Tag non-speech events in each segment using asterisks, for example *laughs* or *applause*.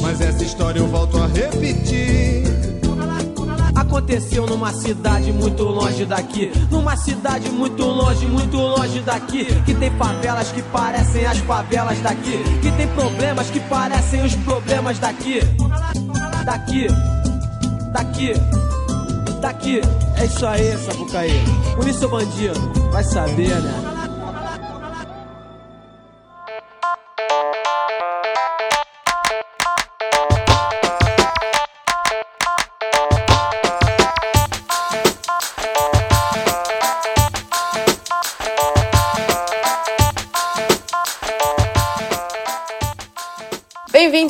Mas essa história eu volto a repetir. Aconteceu numa cidade muito longe daqui. Numa cidade muito longe, muito longe daqui. Que tem favelas que parecem as favelas daqui. Que tem problemas que parecem os problemas daqui. Daqui, daqui, daqui. É isso aí, Sapucaí. Por seu bandido, vai saber, né?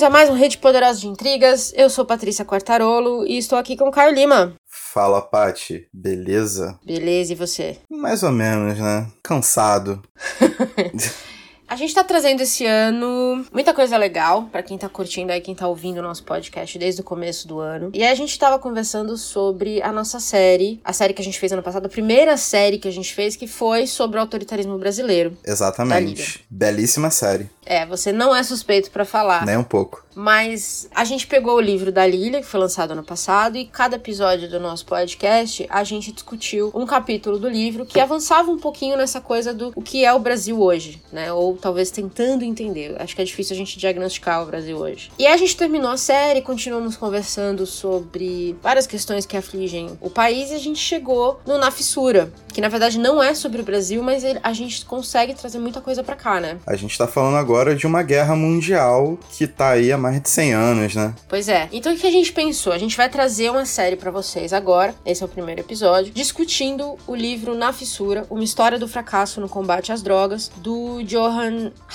Bem-vindos a mais um Rede Poderosa de Intrigas. Eu sou Patrícia Quartarolo e estou aqui com o Caio Lima. Fala, Pati. Beleza? Beleza, e você? Mais ou menos, né? Cansado. *laughs* A gente tá trazendo esse ano muita coisa legal para quem tá curtindo aí, quem tá ouvindo o nosso podcast desde o começo do ano. E aí a gente tava conversando sobre a nossa série, a série que a gente fez ano passado, a primeira série que a gente fez, que foi sobre o autoritarismo brasileiro. Exatamente. Belíssima série. É, você não é suspeito para falar. Nem um pouco. Mas a gente pegou o livro da Lilia, que foi lançado ano passado, e cada episódio do nosso podcast a gente discutiu um capítulo do livro que avançava um pouquinho nessa coisa do o que é o Brasil hoje, né? Ou talvez tentando entender. Acho que é difícil a gente diagnosticar o Brasil hoje. E aí a gente terminou a série, continuamos conversando sobre várias questões que afligem o país e a gente chegou no Na Fissura, que na verdade não é sobre o Brasil, mas a gente consegue trazer muita coisa para cá, né? A gente tá falando agora de uma guerra mundial que tá aí há mais de 100 anos, né? Pois é. Então o que a gente pensou? A gente vai trazer uma série para vocês agora, esse é o primeiro episódio, discutindo o livro Na Fissura, uma história do fracasso no combate às drogas, do Johan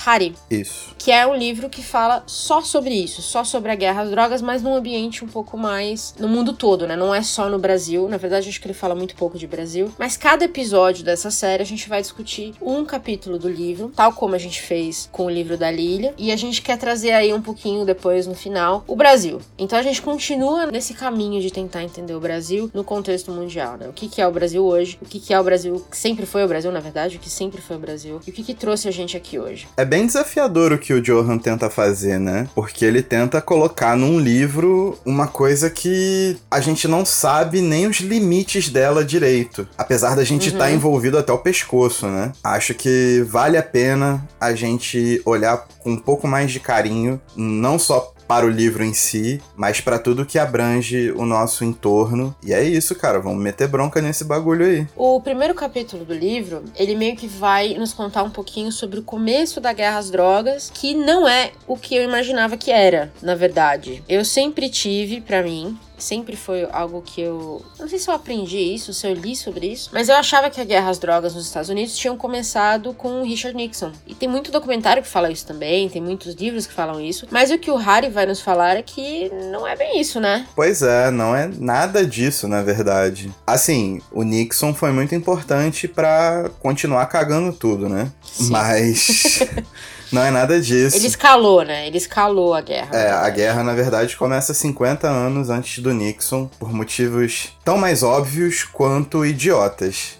Hari. Isso. Que é um livro que fala só sobre isso, só sobre a guerra às drogas, mas num ambiente um pouco mais no mundo todo, né? Não é só no Brasil. Na verdade, acho que ele fala muito pouco de Brasil. Mas cada episódio dessa série a gente vai discutir um capítulo do livro, tal como a gente fez com o livro da Lilia. E a gente quer trazer aí um pouquinho depois, no final, o Brasil. Então a gente continua nesse caminho de tentar entender o Brasil no contexto mundial, né? O que, que é o Brasil hoje, o que, que é o Brasil, que sempre foi o Brasil, na verdade, o que sempre foi o Brasil, e o que, que trouxe a gente aqui hoje. É bem desafiador o que o Johan tenta fazer, né? Porque ele tenta colocar num livro uma coisa que a gente não sabe nem os limites dela direito. Apesar da gente estar uhum. tá envolvido até o pescoço, né? Acho que vale a pena a gente olhar com um pouco mais de carinho, não só para o livro em si, mas para tudo que abrange o nosso entorno. E é isso, cara, vamos meter bronca nesse bagulho aí. O primeiro capítulo do livro, ele meio que vai nos contar um pouquinho sobre o começo da guerra às drogas, que não é o que eu imaginava que era, na verdade. Eu sempre tive para mim sempre foi algo que eu. Não sei se eu aprendi isso, se eu li sobre isso, mas eu achava que a guerra às drogas nos Estados Unidos tinham começado com o Richard Nixon. E tem muito documentário que fala isso também, tem muitos livros que falam isso. Mas o que o Harry vai nos falar é que não é bem isso, né? Pois é, não é nada disso, na verdade. Assim, o Nixon foi muito importante para continuar cagando tudo, né? Sim. Mas. *laughs* Não é nada disso. Ele escalou, né? Ele escalou a guerra. É, a guerra, na verdade, começa 50 anos antes do Nixon, por motivos tão mais óbvios quanto idiotas.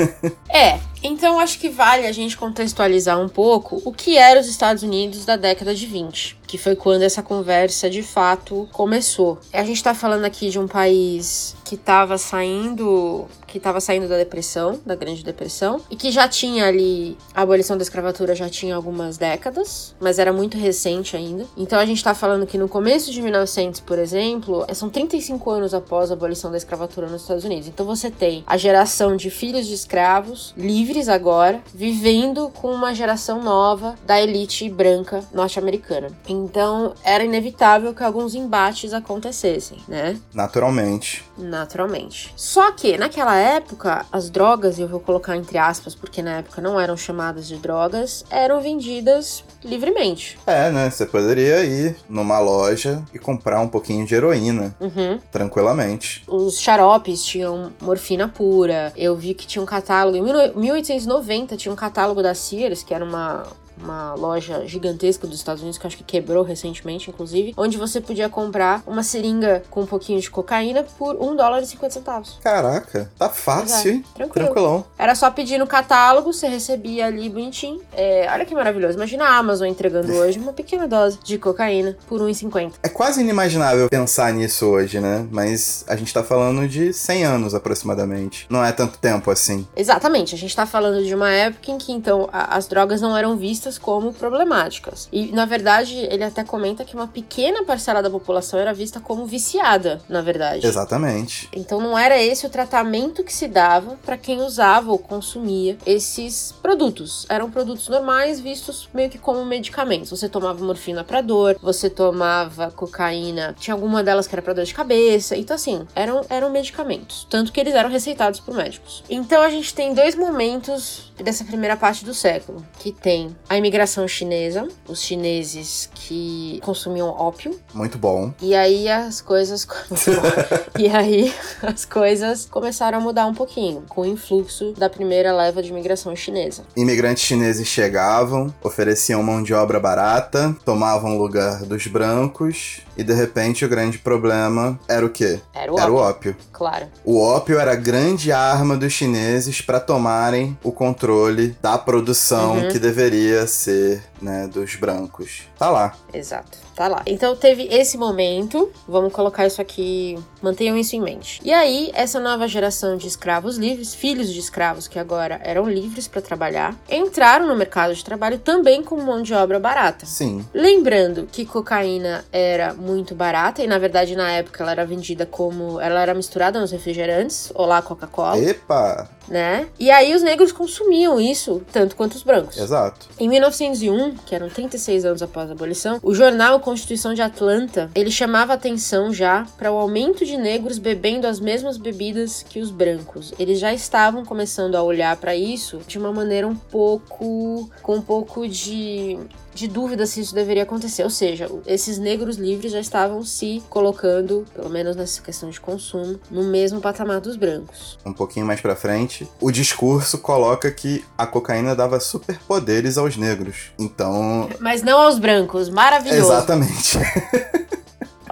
*laughs* é, então acho que vale a gente contextualizar um pouco o que eram os Estados Unidos da década de 20, que foi quando essa conversa de fato começou. A gente tá falando aqui de um país que estava saindo, que estava saindo da depressão, da Grande Depressão, e que já tinha ali a abolição da escravatura já tinha algumas décadas, mas era muito recente ainda. Então a gente tá falando que no começo de 1900, por exemplo, são 35 anos após a abolição da escravatura nos Estados Unidos. Então você tem a geração de filhos de escravos livres livres agora, vivendo com uma geração nova da elite branca norte-americana. Então, era inevitável que alguns embates acontecessem, né? Naturalmente. Naturalmente. Só que, naquela época, as drogas, e eu vou colocar entre aspas, porque na época não eram chamadas de drogas, eram vendidas livremente. É, né? Você poderia ir numa loja e comprar um pouquinho de heroína. Uhum. Tranquilamente. Os xaropes tinham morfina pura. Eu vi que tinha um catálogo. Em 1890 tinha um catálogo da Sears, que era uma uma loja gigantesca dos Estados Unidos, que eu acho que quebrou recentemente, inclusive, onde você podia comprar uma seringa com um pouquinho de cocaína por 1 dólar e 50 centavos. Caraca, tá fácil, hein? Tranquilo. Tranquilão. Era só pedir no catálogo, você recebia ali bonitinho. É, olha que maravilhoso. Imagina a Amazon entregando *laughs* hoje uma pequena dose de cocaína por 1,50. É quase inimaginável pensar nisso hoje, né? Mas a gente tá falando de 100 anos aproximadamente. Não é tanto tempo assim. Exatamente, a gente tá falando de uma época em que então a- as drogas não eram vistas como problemáticas. E na verdade, ele até comenta que uma pequena parcela da população era vista como viciada, na verdade. Exatamente. Então não era esse o tratamento que se dava para quem usava ou consumia esses produtos. Eram produtos normais vistos meio que como medicamentos. Você tomava morfina para dor, você tomava cocaína, tinha alguma delas que era para dor de cabeça. Então assim, eram eram medicamentos, tanto que eles eram receitados por médicos. Então a gente tem dois momentos dessa primeira parte do século, que tem a imigração chinesa, os chineses que consumiam ópio, Muito bom. e aí as coisas. *laughs* e aí as coisas começaram a mudar um pouquinho, com o influxo da primeira leva de imigração chinesa. Imigrantes chineses chegavam, ofereciam mão de obra barata, tomavam o lugar dos brancos e de repente o grande problema era o quê? Era o Era o ópio, ópio. claro. O ópio era a grande arma dos chineses para tomarem o controle da produção Uhum. que deveria ser, né, dos brancos. Tá lá. Exato. Tá lá. Então teve esse momento. Vamos colocar isso aqui. Mantenham isso em mente. E aí, essa nova geração de escravos livres, filhos de escravos que agora eram livres para trabalhar, entraram no mercado de trabalho também com mão de obra barata. Sim. Lembrando que cocaína era muito barata e na verdade na época ela era vendida como ela era misturada nos refrigerantes, olá Coca-Cola, Epa! Né? E aí os negros consumiam isso tanto quanto os brancos. Exato. Em 1901, que eram 36 anos após a abolição, o jornal Constituição de Atlanta, ele chamava atenção já para o aumento de negros bebendo as mesmas bebidas que os brancos. Eles já estavam começando a olhar para isso de uma maneira um pouco com um pouco de de dúvida se isso deveria acontecer, ou seja, esses negros livres já estavam se colocando, pelo menos nessa questão de consumo, no mesmo patamar dos brancos. Um pouquinho mais pra frente, o discurso coloca que a cocaína dava superpoderes aos negros. Então, Mas não aos brancos, maravilhoso. exatamente. *laughs*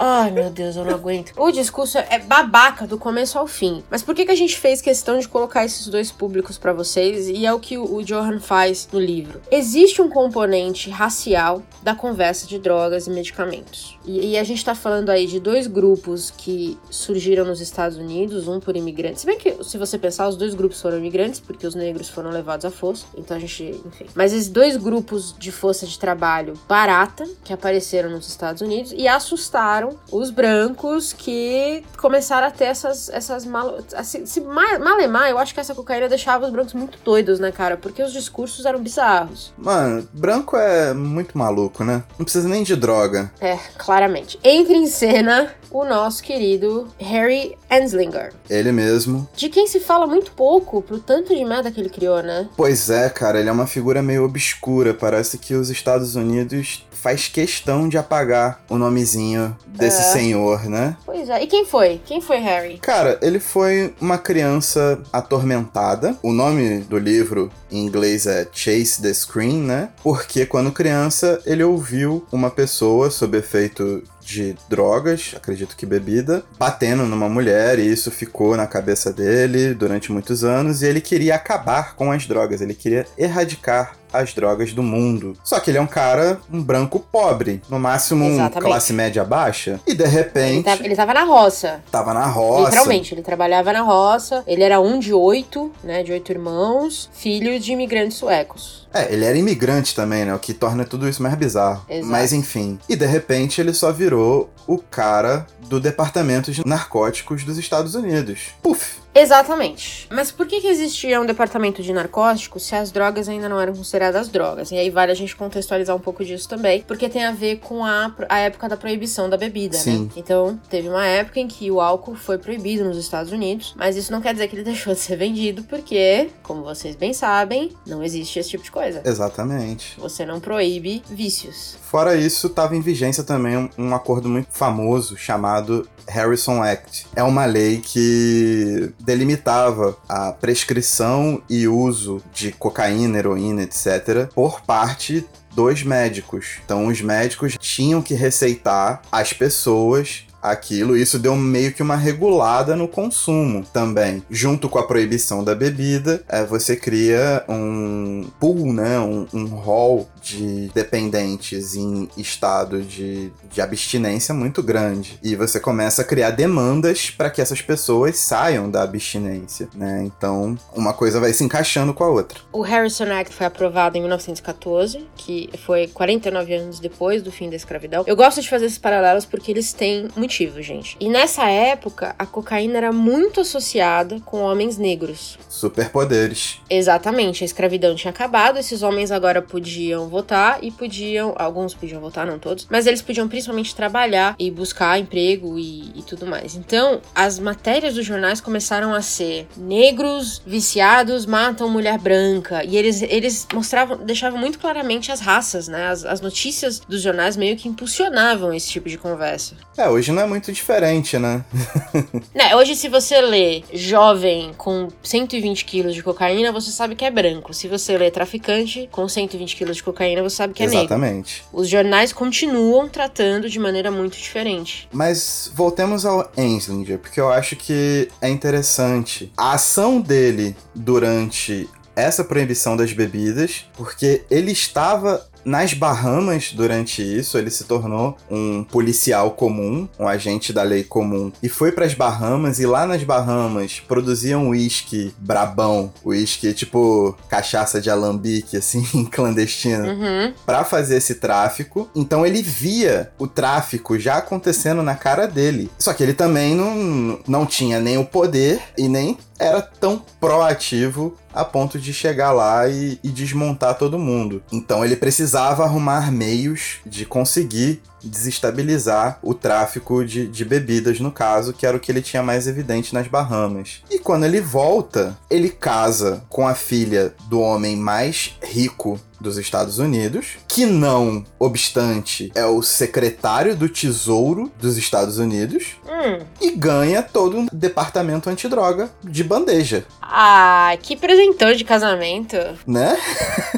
Ai, meu Deus, eu não aguento. O discurso é babaca do começo ao fim. Mas por que, que a gente fez questão de colocar esses dois públicos pra vocês? E é o que o Johan faz no livro. Existe um componente racial da conversa de drogas e medicamentos. E, e a gente tá falando aí de dois grupos que surgiram nos Estados Unidos, um por imigrantes. Se bem que, se você pensar, os dois grupos foram imigrantes, porque os negros foram levados à força. Então a gente, enfim. Mas esses dois grupos de força de trabalho barata que apareceram nos Estados Unidos e assustaram os brancos que começaram a ter essas, essas mal, assim, se ma- malemar, eu acho que essa cocaína deixava os brancos muito doidos, né, cara? Porque os discursos eram bizarros. Mano, branco é muito maluco, né? Não precisa nem de droga. É, claramente. Entra em cena o nosso querido Harry Anslinger, Ele mesmo. de quem se fala muito pouco pro tanto de merda que ele criou, né? Pois é, cara, ele é uma figura meio obscura. Parece que os Estados Unidos faz questão de apagar o nomezinho desse É. senhor, né? Pois é. E quem foi? Quem foi Harry? Cara, ele foi uma criança atormentada. O nome do livro em inglês é Chase the Screen, né? Porque quando criança ele ouviu uma pessoa sob efeito de drogas, acredito que bebida, batendo numa mulher e isso ficou na cabeça dele durante muitos anos e ele queria acabar com as drogas, ele queria erradicar as drogas do mundo. Só que ele é um cara, um branco pobre, no máximo um classe média baixa, e de repente ele tava na roça. tava na roça. Literalmente, ele trabalhava na roça. Ele era um de oito, né? De oito irmãos, filho de imigrantes suecos. É, ele era imigrante também, né? O que torna tudo isso mais bizarro. Exato. Mas enfim. E de repente ele só virou o cara do departamento de narcóticos dos Estados Unidos. Puf! Exatamente. Mas por que, que existia um departamento de narcóticos se as drogas ainda não eram consideradas drogas? E aí vale a gente contextualizar um pouco disso também, porque tem a ver com a, a época da proibição da bebida, Sim. né? Então, teve uma época em que o álcool foi proibido nos Estados Unidos, mas isso não quer dizer que ele *laughs* deixou de ser vendido, porque, como vocês bem sabem, não existe esse tipo de coisa. Exatamente. Você não proíbe vícios. Fora isso, estava em vigência também um, um acordo muito famoso chamado Harrison Act. É uma lei que delimitava a prescrição e uso de cocaína, heroína, etc., por parte dos médicos. Então, os médicos tinham que receitar as pessoas aquilo. Isso deu meio que uma regulada no consumo também. Junto com a proibição da bebida, é, você cria um pool, né? Um, um hall de dependentes em estado de, de abstinência muito grande. E você começa a criar demandas para que essas pessoas saiam da abstinência, né? Então, uma coisa vai se encaixando com a outra. O Harrison Act foi aprovado em 1914, que foi 49 anos depois do fim da escravidão. Eu gosto de fazer esses paralelos porque eles têm motivo, gente. E nessa época, a cocaína era muito associada com homens negros. Superpoderes. Exatamente, a escravidão tinha acabado, esses homens agora podiam votar e podiam. Alguns podiam votar, não todos, mas eles podiam principalmente trabalhar e buscar emprego e, e tudo mais. Então, as matérias dos jornais começaram a ser negros viciados matam mulher branca. E eles, eles mostravam, deixavam muito claramente as raças, né? As, as notícias dos jornais meio que impulsionavam esse tipo de conversa. É, hoje não é muito diferente, né? *laughs* né hoje, se você lê jovem com 120 quilos de cocaína, você sabe que é branco. Se você lê traficante com 120 quilos de cocaína, você sabe que é Exatamente. negro. Exatamente. Os jornais continuam tratando de maneira muito diferente. Mas voltemos ao Enslinger, porque eu acho que é interessante. A ação dele durante essa proibição das bebidas, porque ele estava nas Bahamas, durante isso, ele se tornou um policial comum, um agente da lei comum, e foi para as Bahamas. E lá nas Bahamas produziam uísque brabão, uísque tipo cachaça de alambique, assim, *laughs* clandestino, uhum. para fazer esse tráfico. Então ele via o tráfico já acontecendo na cara dele. Só que ele também não, não tinha nem o poder e nem era tão proativo a ponto de chegar lá e, e, desmontar todo mundo. Então ele precisava arrumar meios de conseguir desestabilizar o tráfico de, de bebidas, no caso, que era o que ele tinha mais evidente nas Bahamas. E quando ele volta, ele casa com a filha do homem mais rico dos Estados Unidos, que não obstante é o secretário do Tesouro dos Estados Unidos, hum. e ganha todo um departamento antidroga de bandeja. Ah, que presentão de casamento. Né? *laughs*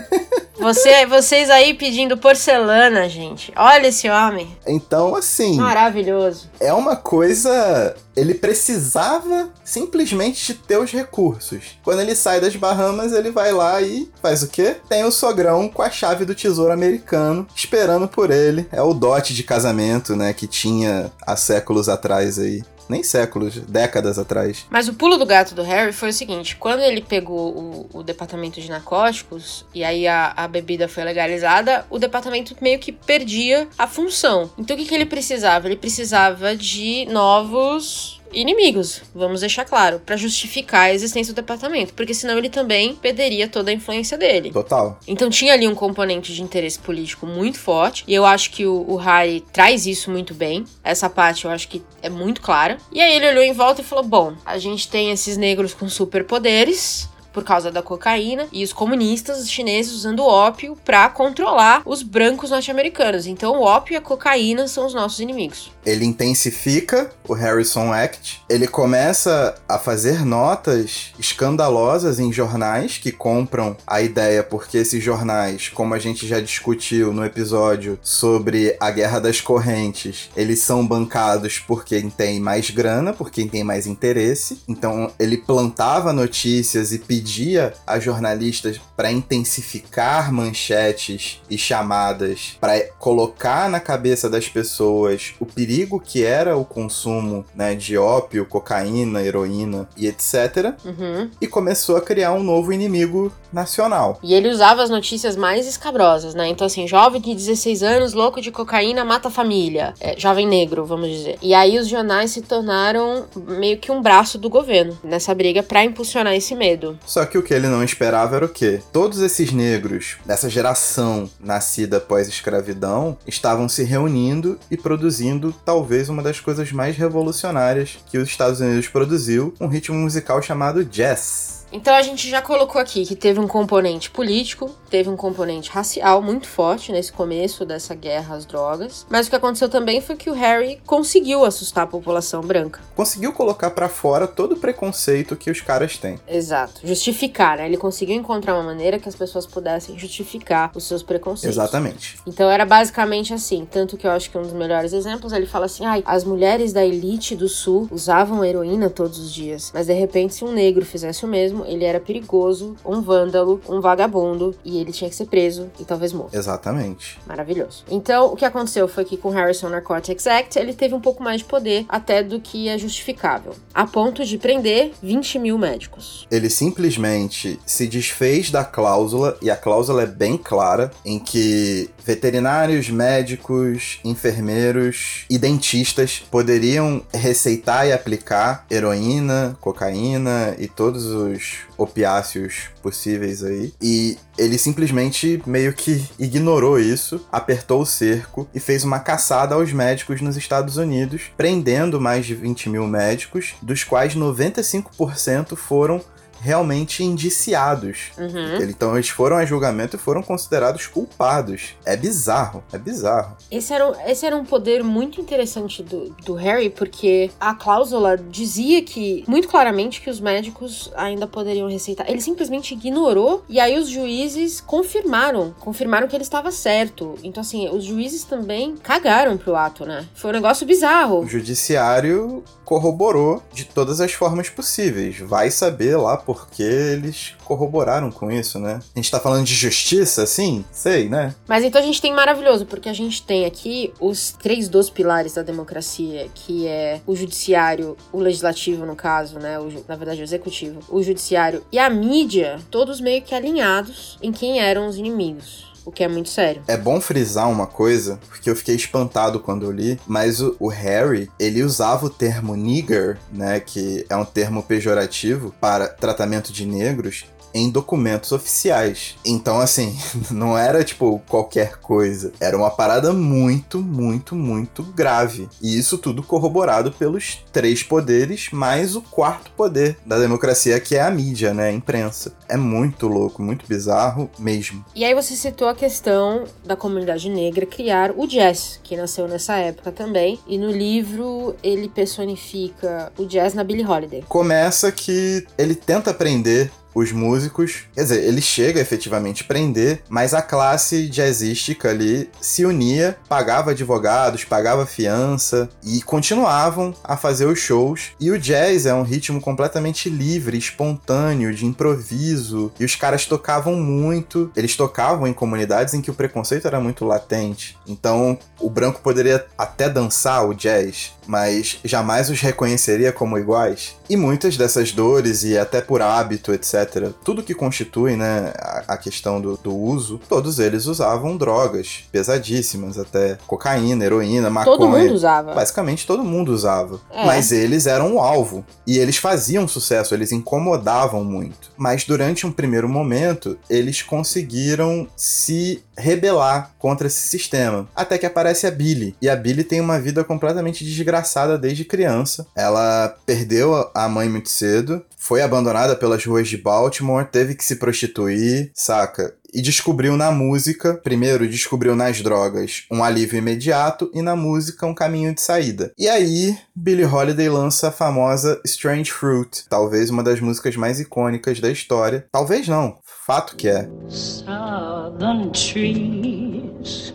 Você, vocês aí pedindo porcelana, gente. Olha esse homem. Então, assim. Maravilhoso. É uma coisa. Ele precisava simplesmente de ter os recursos. Quando ele sai das Bahamas, ele vai lá e faz o quê? Tem o sogrão com a chave do tesouro americano esperando por ele. É o dote de casamento, né? Que tinha há séculos atrás aí nem séculos, décadas atrás. Mas o pulo do gato do Harry foi o seguinte: quando ele pegou o, o departamento de narcóticos e aí a, a, bebida foi legalizada, o departamento meio que perdia a função. Então o que, que ele precisava? Ele precisava de novos inimigos, vamos deixar claro, para justificar a existência do departamento, porque senão ele também perderia toda a influência dele. Total. Então tinha ali um componente de interesse político muito forte, e eu acho que o, o Harry traz isso muito bem. Essa parte eu acho que é muito clara. E aí ele olhou em volta e falou: Bom, a gente tem esses negros com superpoderes por causa da cocaína e os comunistas chineses usando ópio para controlar os brancos norte-americanos. Então, o ópio e a cocaína são os nossos inimigos. Ele intensifica o Harrison Act, ele começa a fazer notas escandalosas em jornais que compram a ideia, porque esses jornais, como a gente já discutiu no episódio sobre a Guerra das Correntes, eles são bancados por quem tem mais grana, por quem tem mais interesse. Então, ele plantava notícias e pedia pedia a jornalistas para intensificar manchetes e chamadas, para colocar na cabeça das pessoas o perigo que era o consumo né, de ópio, cocaína, heroína e etc. Uhum. E começou a criar um novo inimigo nacional. E ele usava as notícias mais escabrosas, né? Então, assim, jovem de 16 anos, louco de cocaína, mata a família. É, jovem negro, vamos dizer. E aí os jornais se tornaram meio que um braço do governo nessa briga para impulsionar esse medo. Só que o que ele não esperava era o quê? Todos esses negros dessa geração nascida após escravidão estavam se reunindo e produzindo talvez uma das coisas mais revolucionárias que os Estados Unidos produziu, um ritmo musical chamado jazz. Então a gente já colocou aqui que teve um componente político, teve um componente racial muito forte nesse começo dessa guerra às drogas. Mas o que aconteceu também foi que o Harry conseguiu assustar a população branca. Conseguiu colocar para fora todo o preconceito que os caras têm. Exato. Justificar, né? Ele conseguiu encontrar uma maneira que as pessoas pudessem justificar os seus preconceitos. Exatamente. Então era basicamente assim. Tanto que eu acho que um dos melhores exemplos, ele fala assim: ai, as mulheres da elite do sul usavam heroína todos os dias. Mas de repente, se um negro fizesse o mesmo, ele era perigoso, um vândalo, um vagabundo, e ele tinha que ser preso e talvez morto. Exatamente. Maravilhoso. Então, o que aconteceu foi que com o Harrison Narcotics Act, ele teve um pouco mais de poder até do que é justificável, a ponto de prender 20 mil médicos. Ele simplesmente se desfez da cláusula, e a cláusula é bem clara, em que veterinários, médicos, enfermeiros e dentistas poderiam receitar e aplicar heroína, cocaína e todos os opiáceos possíveis aí. E ele simplesmente meio que ignorou isso, apertou o cerco e fez uma caçada aos médicos nos Estados Unidos, prendendo mais de 20 mil médicos, dos quais 95% foram realmente indiciados. Uhum. Então eles foram a julgamento e foram considerados culpados. É bizarro, é bizarro. Esse era, um- esse era um poder muito interessante do, do Harry, porque a cláusula dizia que, muito claramente, que os médicos ainda poderiam receitar. Ele simplesmente ignorou, e aí os juízes confirmaram, confirmaram que ele estava certo. Então, assim, os juízes também cagaram pro ato, né? Foi um negócio bizarro. O judiciário corroborou de todas as formas possíveis. Vai saber lá porque eles corroboraram com isso, né? A gente tá falando de justiça, assim? Sei, né? Mas então a gente tem maravilhoso, porque a gente tem aqui os três dos pilares da democracia, que é o judiciário, o legislativo, no caso, né? O, na verdade, o executivo, o judiciário e a mídia, todos meio que alinhados em quem eram os inimigos. O que é muito sério. É bom frisar uma coisa, porque eu fiquei espantado quando eu li, mas o, o Harry, ele usava o termo nigger, né, que é um termo pejorativo para tratamento de negros, em documentos oficiais. Então, assim, *laughs* não era tipo qualquer coisa. Era uma parada muito, muito, muito grave. E isso tudo corroborado pelos três poderes, mais o quarto poder da democracia, que é a mídia, né? A imprensa. É muito louco, muito bizarro mesmo. E aí você citou a questão da comunidade negra criar o jazz, que nasceu nessa época também. E no livro ele personifica o jazz na Billie Holiday. começa que ele tenta prender os músicos, quer dizer, ele chega efetivamente a prender, mas a classe jazzística ali se unia, pagava advogados, pagava fiança e continuavam a fazer os shows. E o jazz é um ritmo completamente livre, espontâneo, de improviso, e os caras tocavam muito. Eles tocavam em comunidades em que o preconceito era muito latente. Então, o branco poderia até dançar o jazz, mas jamais os reconheceria como iguais. E muitas dessas dores, e até por hábito, etc., tudo que constitui né, a, questão do, do uso, todos eles usavam drogas pesadíssimas, até cocaína, heroína, maconha. Todo mundo usava. Basicamente todo mundo usava. É. Mas eles eram o alvo. E eles faziam sucesso, eles incomodavam muito. Mas durante um primeiro momento, eles conseguiram se rebelar contra esse sistema. Até que aparece a Billy. E a Billy tem uma vida completamente desgraçada desde criança. Ela perdeu a mãe muito cedo, foi abandonada pelas ruas de Baltimore, teve que se prostituir, saca? E descobriu na música, primeiro descobriu nas drogas um alívio imediato e na música um caminho de saída. E aí, Billie Holiday lança a famosa Strange Fruit, talvez uma das músicas mais icônicas da história. Talvez não, fato que é. southern trees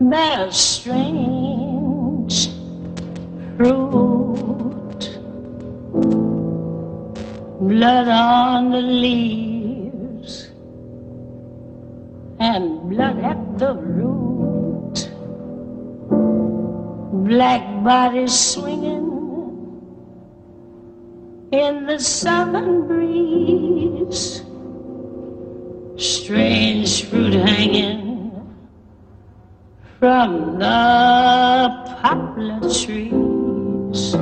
bear strange fruit. Blood on the leaves and blood at the root. Black bodies swinging in the southern breeze strange fruit hanging from the poplar trees.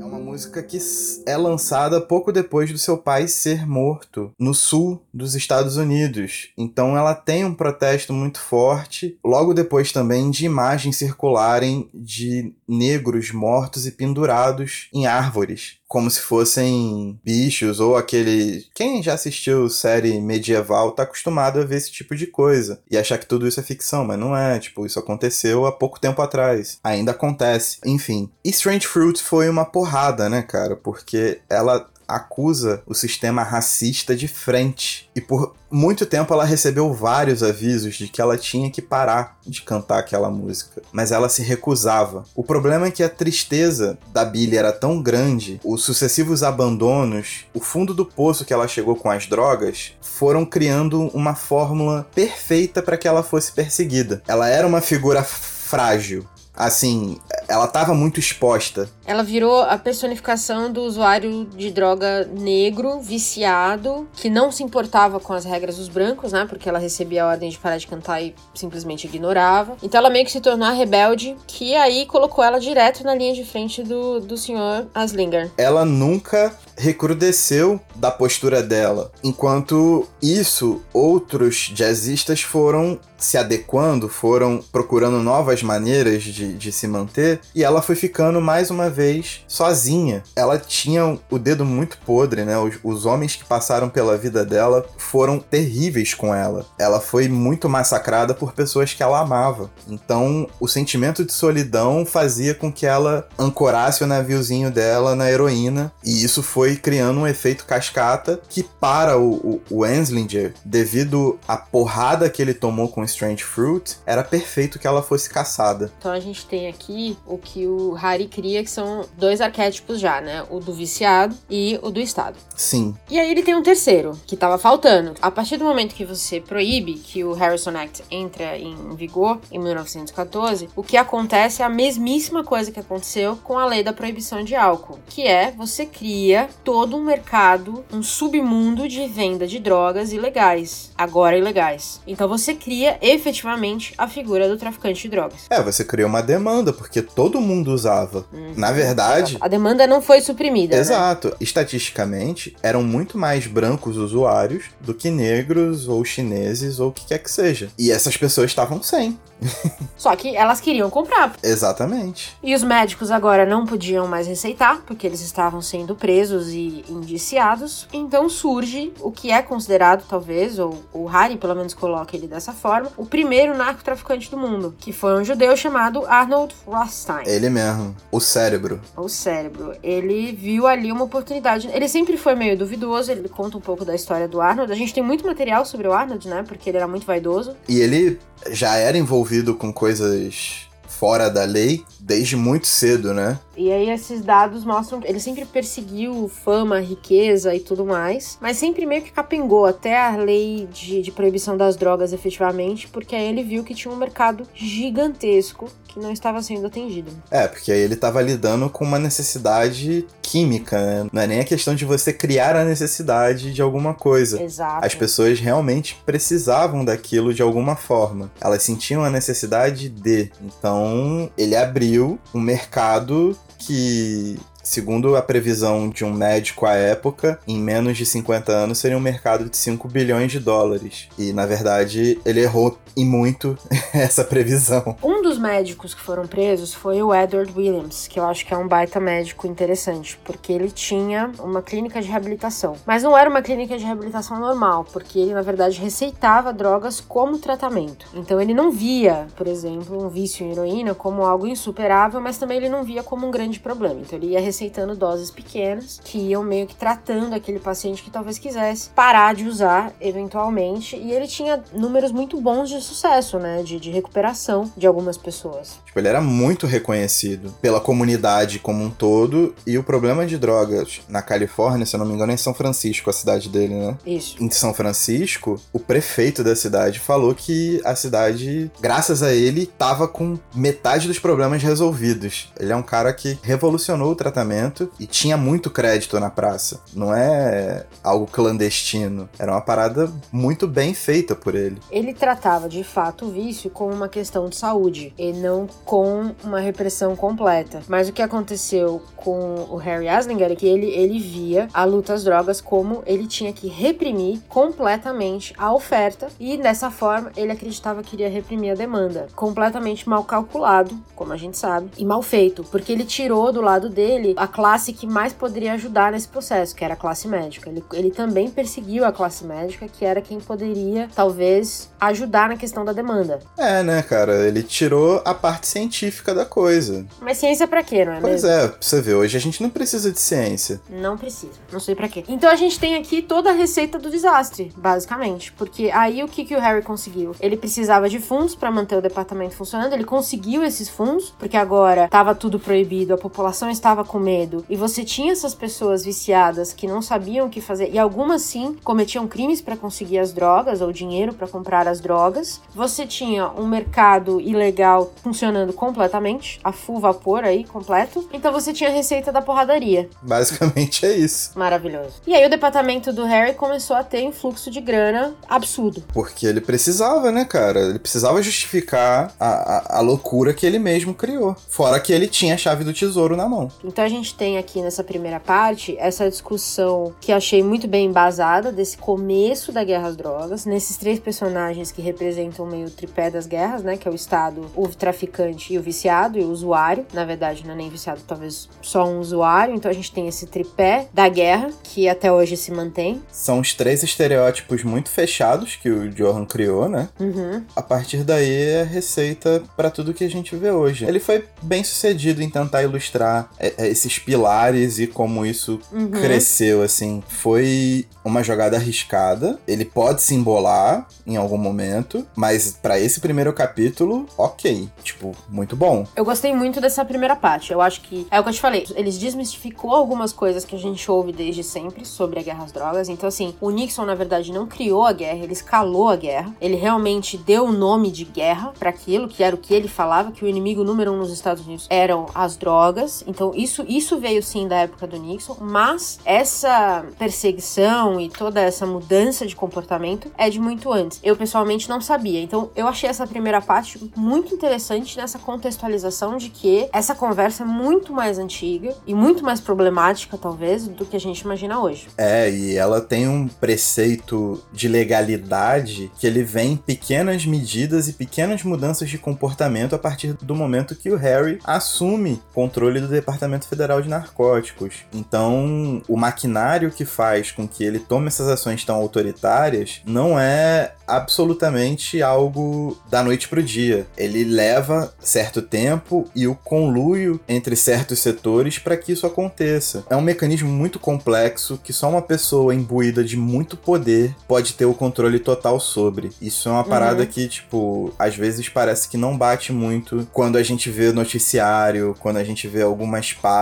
É uma música que é lançada pouco depois do seu pai ser morto no sul dos Estados Unidos. Então ela tem um protesto muito forte, logo depois também de imagens circularem de negros mortos e pendurados em árvores. Como se fossem bichos ou aquele. Quem já assistiu série medieval tá acostumado a ver esse tipo de coisa e achar que tudo isso é ficção, mas não é. Tipo, isso aconteceu há pouco tempo atrás. Ainda acontece. Enfim. E Strange Fruit foi uma porrada, né, cara? Porque ela acusa o sistema racista de frente. E por muito tempo ela recebeu vários avisos de que ela tinha que parar de cantar aquela música, mas ela se recusava. O problema é que a tristeza da Billie era tão grande, os sucessivos abandonos, o fundo do poço que ela chegou com as drogas, foram criando uma fórmula perfeita para que ela fosse perseguida. Ela era uma figura frágil. Assim, ela estava muito exposta. Ela virou a personificação do usuário de droga negro, viciado, que não se importava com as regras dos brancos, né? Porque ela recebia a ordem de parar de cantar e simplesmente ignorava. Então ela meio que se tornou a rebelde, que aí colocou ela direto na linha de frente do, do senhor Aslinger. ela nunca recrudesceu da postura dela. Enquanto isso, outros jazzistas foram se adequando, foram procurando novas maneiras de, de se manter, e ela foi ficando mais uma vez sozinha. Ela tinha o dedo muito podre, né? Os, os homens que passaram pela vida dela foram terríveis com ela. Ela foi muito massacrada por pessoas que ela amava. Então, o sentimento de solidão fazia com que ela ancorasse o naviozinho dela na heroína, e isso foi criando um efeito cascata que, para o, o, o Anslinger, devido à porrada que ele tomou com Strange Fruit, era perfeito que ela fosse caçada. Então a gente tem aqui o que o Harry cria, que são dois arquétipos já, né? O do viciado e o do Estado. Sim, E aí ele tem um terceiro, que tava faltando. A partir do momento que você proíbe que o Harrison Act entra em vigor, em 1914, o que acontece é a mesmíssima coisa que aconteceu com a lei da proibição de álcool, que é você cria todo um mercado, um submundo de venda de drogas ilegais, agora ilegais. Então você cria efetivamente a figura do traficante de drogas. é, você criou uma demanda, porque todo mundo usava. Na verdade, A demanda não foi suprimida. né? Exato. Estatisticamente, eram muito mais brancos usuários do que negros ou chineses ou o que quer que seja. E essas pessoas estavam sem. *laughs* Só que elas queriam comprar, Exatamente. E os médicos agora não podiam mais receitar, porque eles estavam sendo presos e indiciados. Então surge o que é considerado, talvez, ou o Harry pelo menos coloca ele dessa forma, o primeiro narcotraficante do mundo, que foi um judeu chamado Arnold Rothstein. Ele mesmo. O cérebro. O cérebro. Ele viu ali uma oportunidade. Ele sempre foi meio duvidoso, ele conta um pouco da história do Arnold. A gente tem muito material sobre o Arnold, né? Porque ele era muito vaidoso. E ele já era envolvido com coisas fora da lei desde muito cedo, né? E aí esses dados mostram que ele sempre perseguiu fama, riqueza e tudo mais, mas sempre meio que capengou até a lei de, de proibição das drogas efetivamente, porque aí ele viu que tinha um mercado gigantesco que não estava sendo atendido. É, porque aí ele tava lidando com uma necessidade química, né? Não é nem a questão de você criar a necessidade de alguma coisa. Exato. As pessoas realmente precisavam daquilo de alguma forma. Elas sentiam a necessidade de. Então, ele abriu um mercado que, segundo a previsão de um médico à época, em menos de 50 anos seria um mercado de 5 bilhões de dólares. E, na verdade, ele errou e muito *laughs* essa previsão. Um dos médicos que foram presos foi o Edward Williams, que eu acho que é um baita médico interessante, porque ele tinha uma clínica de reabilitação. Mas não era uma clínica de reabilitação normal, porque ele, na verdade, receitava drogas como tratamento. Então ele não via, por exemplo, um vício em heroína como algo insuperável, mas também ele não via como um grande problema. Então ele ia receitando doses pequenas que iam meio que tratando aquele paciente que talvez quisesse parar de usar eventualmente. E ele tinha números muito bons de sucesso, né? De, de recuperação de algumas pessoas. Tipo, ele era muito reconhecido pela comunidade como um todo. E o problema de drogas na Califórnia, se eu não me engano, é em São Francisco, a cidade dele, né? Isso. Em São Francisco, o prefeito da cidade falou que a cidade, graças a ele, tava com metade dos problemas resolvidos. Ele é um cara que revolucionou o tratamento departamento e tinha muito crédito na praça. Não é algo clandestino. Era uma parada muito bem feita por ele. Ele tratava de fato o vício como uma questão de saúde e não com uma repressão completa. Mas o que aconteceu com o Harry Aslinger é que ele, ele via a luta às drogas como ele tinha que reprimir completamente a oferta e dessa forma ele acreditava que iria reprimir a demanda. Completamente mal calculado, como a gente sabe, e mal feito, porque ele tirou do lado dele a classe que mais poderia ajudar nesse processo, que era a classe médica. Ele, ele também perseguiu a classe médica, que era quem poderia, talvez, ajudar na questão da demanda. É, né, cara? Ele tirou a parte científica da coisa. Mas ciência pra quê, não é Pois mesmo? é, pra você ver, hoje a gente não precisa de ciência. Não precisa, não sei pra quê. Então a gente tem aqui toda a receita do desastre, basicamente, porque aí o que, que o Harry conseguiu? Ele precisava de fundos pra manter o departamento funcionando, ele conseguiu esses fundos, porque agora tava tudo proibido, a população estava com medo, e você tinha essas pessoas viciadas que não sabiam o que fazer, e algumas sim cometiam crimes pra conseguir as drogas ou dinheiro pra comprar as drogas. Você tinha um mercado ilegal funcionando completamente, a full vapor aí completo. Então você tinha a receita da porradaria. Basicamente é isso. Maravilhoso. E aí o departamento do Harry começou a ter um fluxo de grana absurdo. Porque ele precisava, né, cara? Ele precisava justificar a, a, a loucura que ele mesmo criou. Fora que ele tinha a chave do tesouro na mão. Então a gente tem aqui nessa primeira parte essa discussão que achei muito bem embasada desse começo da guerra às drogas, nesses três personagens que representam meio o tripé das guerras, né, que é o Estado, o traficante e o viciado e o usuário. Na verdade, não é nem viciado, talvez só um usuário. Então a gente tem esse tripé da guerra que até hoje se mantém. São os três estereótipos muito fechados que o Johan criou, né? Uhum. A partir daí é a receita pra tudo que a gente vê hoje. Ele foi bem sucedido em tentar ilustrar é, é, esses pilares e como isso Uhum. cresceu, assim. Foi uma jogada arriscada. Ele pode se embolar em algum momento, mas pra esse primeiro capítulo, ok. Tipo, muito bom. Eu gostei muito dessa primeira parte. Eu acho que é o que eu te falei. Eles desmistificou algumas coisas que a gente ouve desde sempre sobre a guerra às drogas. Então, assim, o Nixon, na verdade, não criou a guerra, ele escalou a guerra. Ele realmente deu o nome de guerra para aquilo, que era o que ele falava, que o inimigo número um nos Estados Unidos eram as drogas. Então, isso, isso veio sim da época do Nixon, mas essa perseguição e toda essa mudança de comportamento é de muito antes. Eu pessoalmente não sabia. Então, eu achei essa primeira parte muito interessante nessa contextualização de que essa conversa é muito mais antiga e muito mais problemática, talvez, do que a gente imagina hoje. É, e ela tem um preceito de legalidade que ele vem em pequenas medidas e pequenas mudanças de comportamento a partir do momento que o Harry assume controle do Departamento Federal de Narcóticos. Então, o maquinário que faz com que ele tome essas ações tão autoritárias não é absolutamente algo da noite pro dia. Ele leva certo tempo e o conluio entre certos setores para que isso aconteça. É um mecanismo muito complexo que só uma pessoa imbuída de muito poder pode ter o controle total sobre. Isso é uma parada que, tipo, às vezes parece que não bate muito quando a gente vê noticiário, quando a gente vê algumas páginas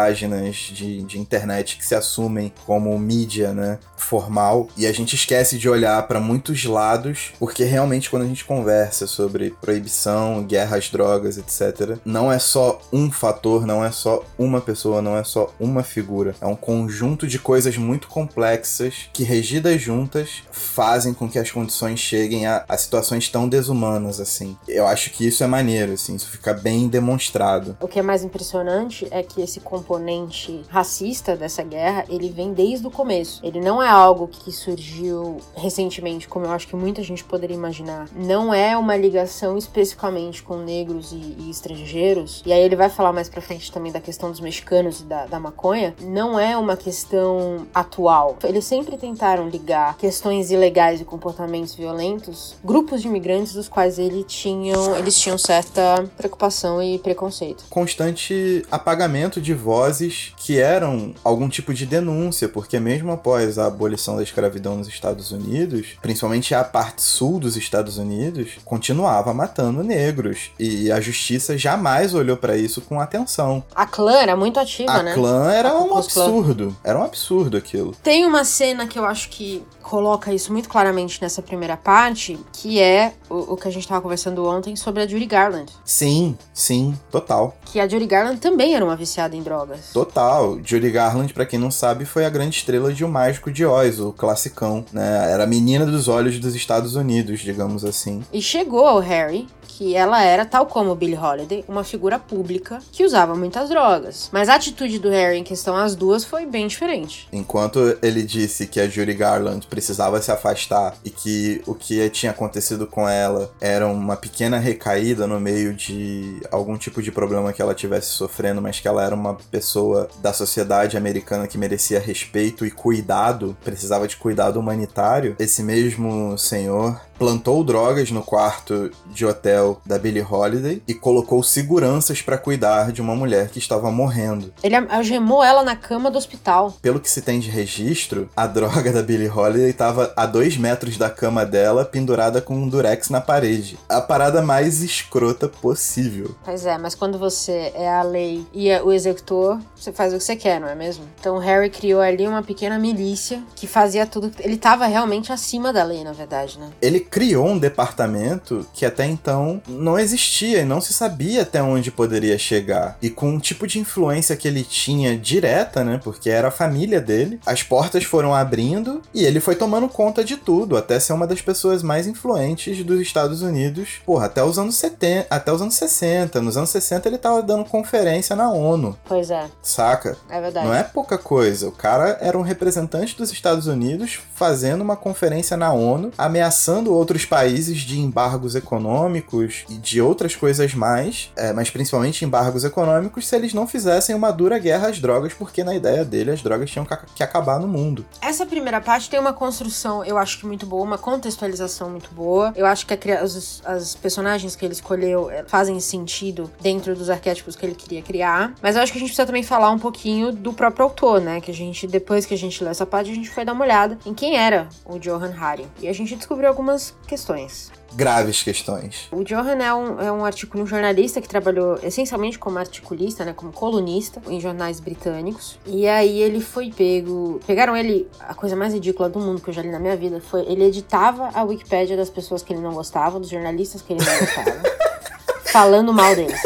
de, de internet que se assumem como mídia, né? Formal. E a gente esquece de olhar para muitos lados, porque realmente quando a gente conversa sobre proibição, guerra às drogas, etc., não é só um fator, não é só uma pessoa, não é só uma figura. É um conjunto de coisas muito complexas que, regidas juntas, fazem com que as condições cheguem a, a situações tão desumanas, assim. Eu acho que isso é maneiro, assim, isso fica bem demonstrado. O que é mais impressionante é que esse componente racista dessa guerra, ele vem desde o começo. Ele não é algo que surgiu recentemente, como eu acho que muita gente poderia imaginar. Não é uma ligação especificamente com negros e, e estrangeiros. E aí ele vai falar mais pra frente também da questão dos mexicanos e da, da maconha. Não é uma questão atual. Eles sempre tentaram ligar questões ilegais e comportamentos violentos, grupos de imigrantes dos quais ele tinham, eles tinham certa preocupação e preconceito. constante apagamento de vozes que eram algum tipo de denúncia, porque mesmo após a abolição da escravidão nos Estados Unidos, principalmente a parte sul dos Estados Unidos, continuava matando negros e a justiça jamais olhou para isso com atenção. A clã era muito ativa, A né? clã era A um absurdo, era um absurdo aquilo. Tem uma cena que eu acho que coloca isso muito claramente nessa primeira parte, que é o, o que a gente tava conversando ontem sobre a Judy Garland. Sim, sim, total. Que a Judy Garland também era uma viciada em drogas. Total. Judy Garland, pra quem não sabe, foi a grande estrela de O Mágico de Oz, o classicão, né? Era a menina dos olhos dos Estados Unidos, digamos assim. E chegou ao Harry que ela era, tal como Billie Holiday, uma figura pública que usava muitas drogas. Mas a atitude do Harry em questão às duas foi bem diferente. Enquanto ele disse que a Judy Garland precisava se afastar e que o que tinha acontecido com ela era uma pequena recaída no meio de algum tipo de problema que ela tivesse sofrendo, mas que ela era uma pessoa da sociedade americana que merecia respeito e cuidado, precisava de cuidado humanitário, esse mesmo senhor plantou drogas no quarto de hotel da Billie Holiday e colocou seguranças pra cuidar de uma mulher que estava morrendo. Ele algemou ela na cama do hospital. Pelo que se tem de registro, a droga da Billie Holiday estava a dois metros da cama dela, pendurada com um durex na parede. A parada mais escrota possível. Pois é, mas quando você é a lei e é o executor, você faz o que você quer, não é mesmo? Então Harry criou ali uma pequena milícia que fazia tudo. Ele tava realmente acima da lei, na verdade, né? Ele criou um departamento que até então não existia e não se sabia até onde poderia chegar. E com o tipo de influência que ele tinha direta, né? Porque era a família dele, as portas foram abrindo e ele foi tomando conta de tudo, até ser uma das pessoas mais influentes dos Estados Unidos, porra, até os anos 70, até os anos 60. Nos anos 60 ele tava dando conferência na ONU, Pois é, saca? é verdade. Não é pouca coisa. O cara era um representante dos Estados Unidos fazendo uma conferência na ONU, ameaçando outros países de embargos econômicos e de outras coisas mais, é, mas principalmente embargos econômicos, se eles não fizessem uma dura guerra às drogas, porque na ideia dele as drogas tinham que acabar no mundo. Essa primeira parte tem uma construção, eu acho que muito boa, uma contextualização muito boa. Eu acho que a os- as personagens que ele escolheu eh, fazem sentido dentro dos arquétipos que ele queria criar. Mas eu acho que a gente precisa também falar um pouquinho do próprio autor, né? Que a gente, depois que a gente leu essa parte, a gente foi dar uma olhada em quem era o Johan Hari. E a gente descobriu algumas questões. Graves questões. O Johan é um, é um articulista, um jornalista que trabalhou essencialmente como articulista, né, como colunista em jornais britânicos. E aí ele foi pego, pegaram ele, a coisa mais ridícula do mundo que eu já li na minha vida foi ele editava a Wikipédia das pessoas que ele não gostava, dos jornalistas que ele não gostava, *laughs* falando mal deles.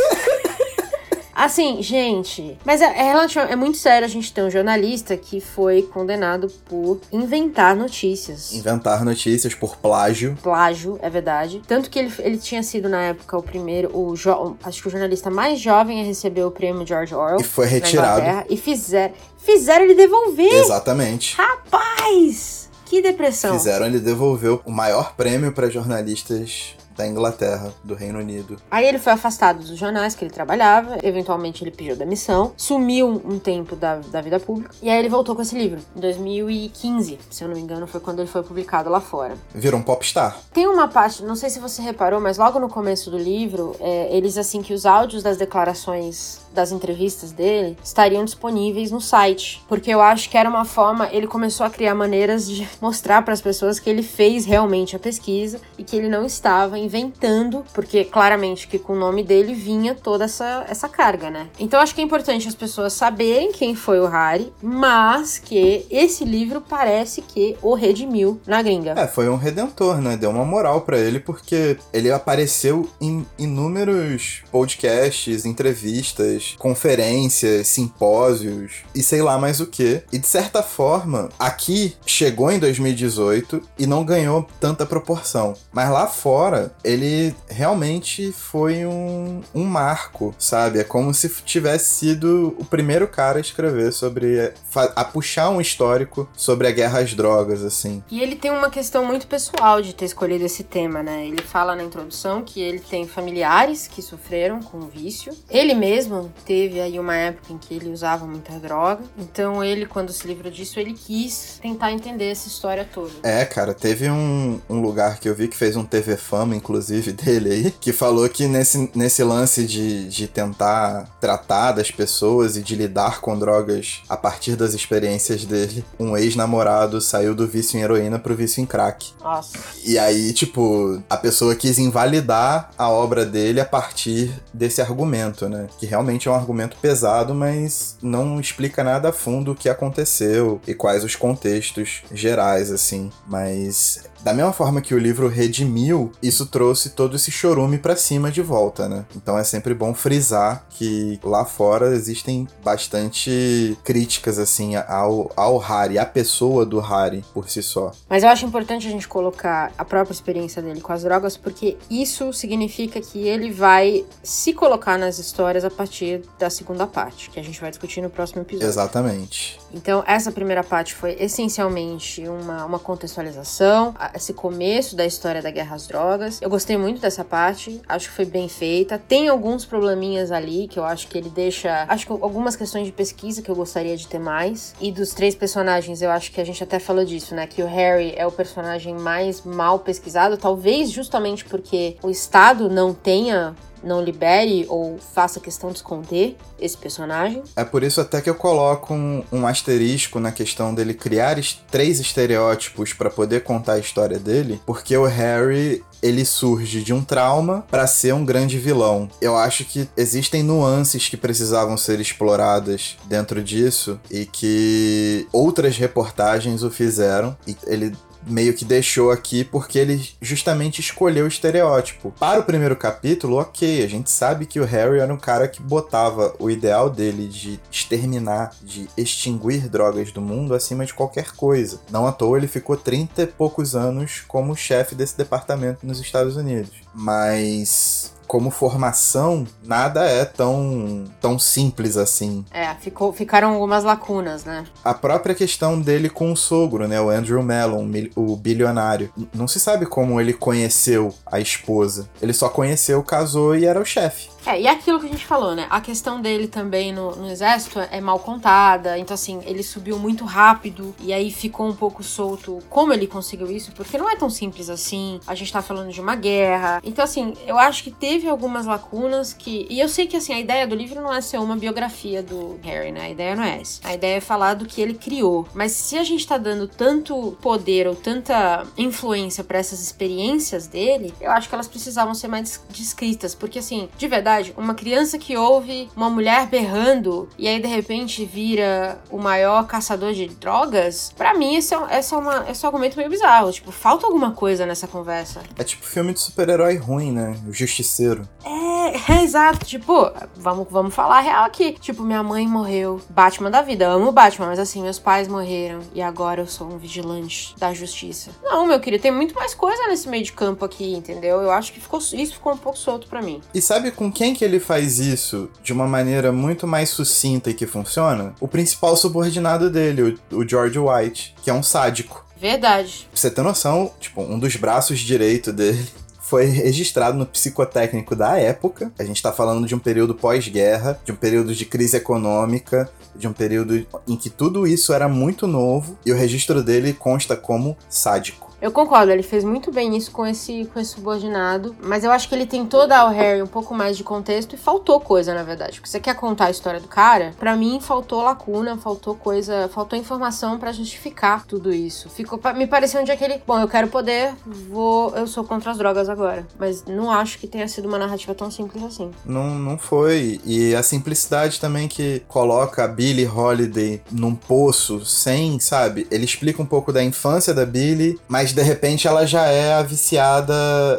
Assim, gente, mas é, é, relativo- é muito sério a gente ter um jornalista que foi condenado por inventar notícias Inventar notícias por plágio. plágio, é verdade. Tanto que ele, ele tinha sido, na época, o primeiro, o acho que o jornalista mais jovem a receber o prêmio George Orwell. E foi retirado. E fizeram, fizeram ele devolver. Exatamente. Rapaz! Que depressão. Fizeram ele devolver o maior prêmio para jornalistas da Inglaterra, do Reino Unido. Aí ele foi afastado dos jornais que ele trabalhava, eventualmente ele pediu demissão, sumiu um tempo da, da vida pública, e aí ele voltou com esse livro, em 2015, se eu não me engano, foi quando ele foi publicado lá fora. Virou um popstar. Tem uma parte, não sei se você reparou, mas logo no começo do livro, é, eles assim que os áudios das declarações das entrevistas dele estariam disponíveis no site, porque eu acho que era uma forma, ele começou a criar maneiras de *laughs* mostrar para as pessoas que ele fez realmente a pesquisa e que ele não estava inventando, porque claramente que com o nome dele vinha toda essa, essa carga, né? Então acho que é importante as pessoas saberem quem foi o Harry, mas que esse livro parece que o redimiu na gringa. É, foi um redentor, né? Deu uma moral pra ele porque ele apareceu em inúmeros podcasts, entrevistas, conferências, simpósios e sei lá mais o que. E de certa forma, aqui chegou em 2018 e não ganhou tanta proporção. Mas lá fora, ele realmente foi um, um marco, sabe? É como se tivesse sido o primeiro cara a escrever sobre. fa- a puxar um histórico sobre a guerra às drogas, assim. E ele tem uma questão muito pessoal de ter escolhido esse tema, né? Ele fala na introdução que ele tem familiares que sofreram com vício. Ele mesmo teve aí uma época em que ele usava muita droga. Então ele, quando se livrou disso, ele quis tentar entender essa história toda. É, cara, teve um, um lugar que eu vi que fez um TV Fama, inclusive, *laughs* dele aí, que falou que nesse, nesse lance de, de tentar tratar das pessoas e de lidar com drogas a partir das experiências dele, um ex-namorado saiu do vício em heroína pro vício em crack. Nossa. E aí, tipo, a pessoa quis invalidar a obra dele a partir desse argumento, né? Que realmente é um argumento pesado, mas não explica nada a fundo o que aconteceu e quais os contextos gerais, assim. Mas Da mesma forma que o livro redimiu, isso trouxe todo esse chorume pra cima de volta, né? Então é sempre bom frisar que lá fora existem bastante críticas, assim, ao, ao Harry, à pessoa do Harry por si só. Mas eu acho importante a gente colocar a própria experiência dele com as drogas, porque isso significa que ele vai se colocar nas histórias a partir da segunda parte, que a gente vai discutir no próximo episódio. Exatamente. Então, essa primeira parte foi essencialmente uma, uma contextualização, esse começo da história da guerra às drogas. Eu gostei muito dessa parte, acho que foi bem feita. Tem alguns probleminhas ali que eu acho que ele deixa. Acho que algumas questões de pesquisa que eu gostaria de ter mais. E dos três personagens, eu acho que a gente até falou disso, né? Que o Harry é o personagem mais mal pesquisado, talvez justamente porque o Estado não tenha. Não libere ou faça questão de esconder esse personagem. É por isso até que eu coloco um, um asterisco na questão dele criar es- três estereótipos pra poder contar a história dele, porque o Harry ele surge de um trauma pra ser um grande vilão. Eu acho que existem nuances que precisavam ser exploradas dentro disso e que outras reportagens o fizeram e ele meio que deixou aqui porque ele justamente escolheu o estereótipo. Para o primeiro capítulo, ok, a gente sabe que o Harry era um cara que botava o ideal dele de exterminar, de extinguir drogas do mundo acima de qualquer coisa. Não à toa ele ficou 30 e poucos anos como chefe desse departamento nos Estados Unidos. Mas como formação, nada é tão, tão simples assim. É, ficou, ficaram algumas lacunas, né? A própria questão dele com o sogro, né? O Andrew Mellon, o bilionário. Não se sabe como ele conheceu a esposa. Ele só conheceu, casou e era o chefe. É, e aquilo que a gente falou, né? A questão dele também no, no exército é mal contada. Então, assim, ele subiu muito rápido e aí ficou um pouco solto como ele conseguiu isso, porque não é tão simples assim. A gente tá falando de uma guerra. Então, assim, eu acho que teve algumas lacunas que. E eu sei que, assim, a ideia do livro não é ser uma biografia do Harry, né? A ideia não é essa. A ideia é falar do que ele criou. Mas se a gente tá dando tanto poder ou tanta influência pra essas experiências dele, eu acho que elas precisavam ser mais descritas. Porque, assim, de verdade, uma criança que ouve uma mulher berrando e aí de repente vira o maior caçador de drogas, pra mim esse é, um- esse é, uma, esse é um argumento meio bizarro. Tipo, falta alguma coisa nessa conversa. É tipo filme de super-herói ruim, né? O Justiceiro. É, *laughs* é exato. Tipo, vamos, vamos falar a real aqui. Tipo, minha mãe morreu. Batman da vida. Eu amo Batman, mas assim, meus pais morreram. E agora eu sou um vigilante da justiça. Não, meu querido, tem muito mais coisa nesse meio de campo aqui, entendeu? Eu acho que ficou, isso ficou um pouco solto pra mim. E sabe com quem que ele faz isso de uma maneira muito mais sucinta e que funciona? O principal subordinado dele, o, o George White, que é um sádico. Verdade. Pra você ter noção, tipo, um dos braços direito dele *laughs* foi registrado no psicotécnico da época. A gente tá falando de um período pós-guerra, de um período de crise econômica, de um período em que tudo isso era muito novo e o registro dele consta como sádico. Eu concordo, ele fez muito bem isso com esse, com esse subordinado, mas eu acho que ele tentou dar ao Harry um pouco mais de contexto e faltou coisa, na verdade. Porque você quer contar a história do cara, pra mim faltou lacuna, faltou coisa, faltou informação pra justificar tudo isso. Ficou, me pareceu um dia que ele, bom, eu quero poder, vou, eu sou contra as drogas agora. Mas não acho que tenha sido uma narrativa tão simples assim. Não, não foi. E a simplicidade também que coloca a Billie Holiday num poço sem, sabe? Ele explica um pouco da infância da Billie, mas de repente ela já é a viciada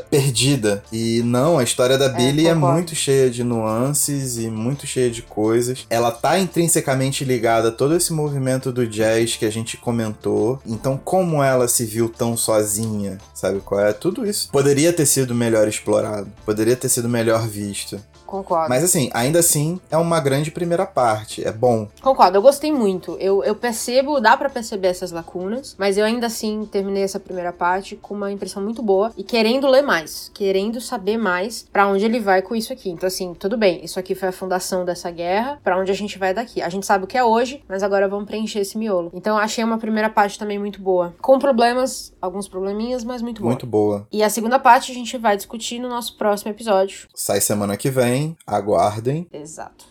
perdida. E não, a história da é concordo. muito cheia de nuances e muito cheia de coisas. Ela tá intrinsecamente ligada a todo esse movimento do jazz que a gente comentou. Então, como ela se viu tão sozinha, sabe qual é? Tudo isso poderia ter sido melhor explorado, poderia ter sido melhor visto. Concordo. Mas assim, ainda assim, é uma grande primeira parte. É bom. Concordo, eu gostei muito. Eu, eu percebo, dá pra perceber essas lacunas, mas eu ainda assim terminei essa primeira parte com uma impressão muito boa e querendo ler mais, querendo saber mais pra onde ele vai com isso aqui. Então assim, tudo bem, isso aqui foi a fundação dessa guerra, pra onde a gente vai daqui. A gente sabe o que é hoje, mas agora vamos preencher esse miolo. Então achei uma primeira parte também muito boa, com problemas, alguns probleminhas, mas muito boa. Muito boa. E a segunda parte a gente vai discutir no nosso próximo episódio. Sai semana que vem. Aguardem, Exato.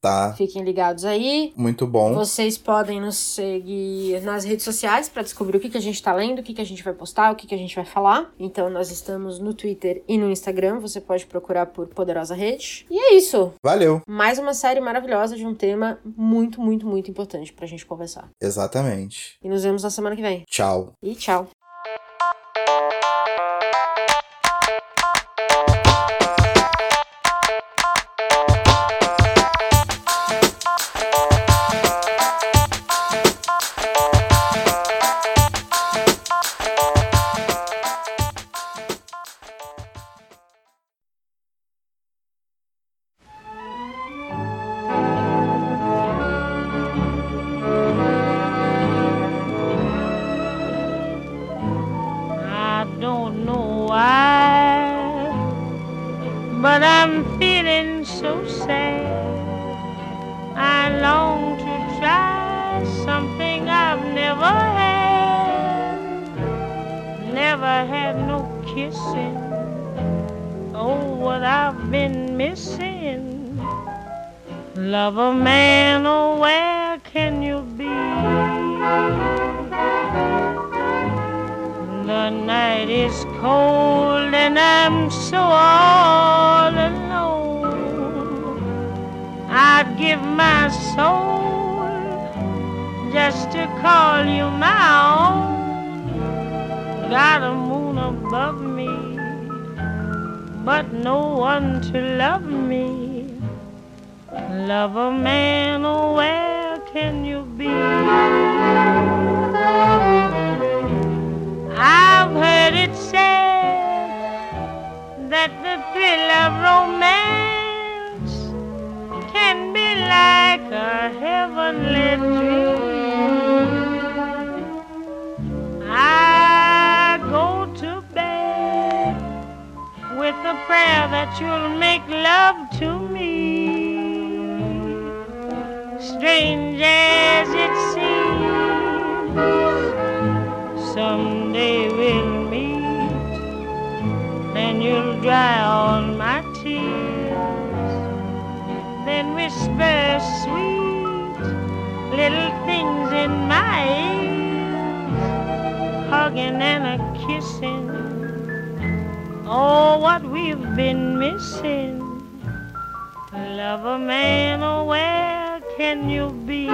tá? Fiquem ligados aí. Muito bom. Vocês podem nos seguir nas redes sociais para descobrir o que, que a gente tá lendo, o que, que a gente vai postar, o que, que a gente vai falar. Então, nós estamos no Twitter e no Instagram. Você pode procurar por Poderosa Rede. E é isso. Valeu. Mais uma série maravilhosa de um tema muito, muito, muito importante pra gente conversar. Exatamente. E nos vemos na semana que vem. Tchau. E tchau. Give my soul just to call you my own. Got a moon above me, but no one to love me. Love a man, oh, where can you be? I've heard it said that the thrill of romance a heavenly dream. I go to bed with a prayer that you'll make love to me. Strange as it seems someday we'll meet and you'll dry all my tears then whisper little things in my ears hugging and a kissing. Oh what we've been missing. Love a man oh where can you be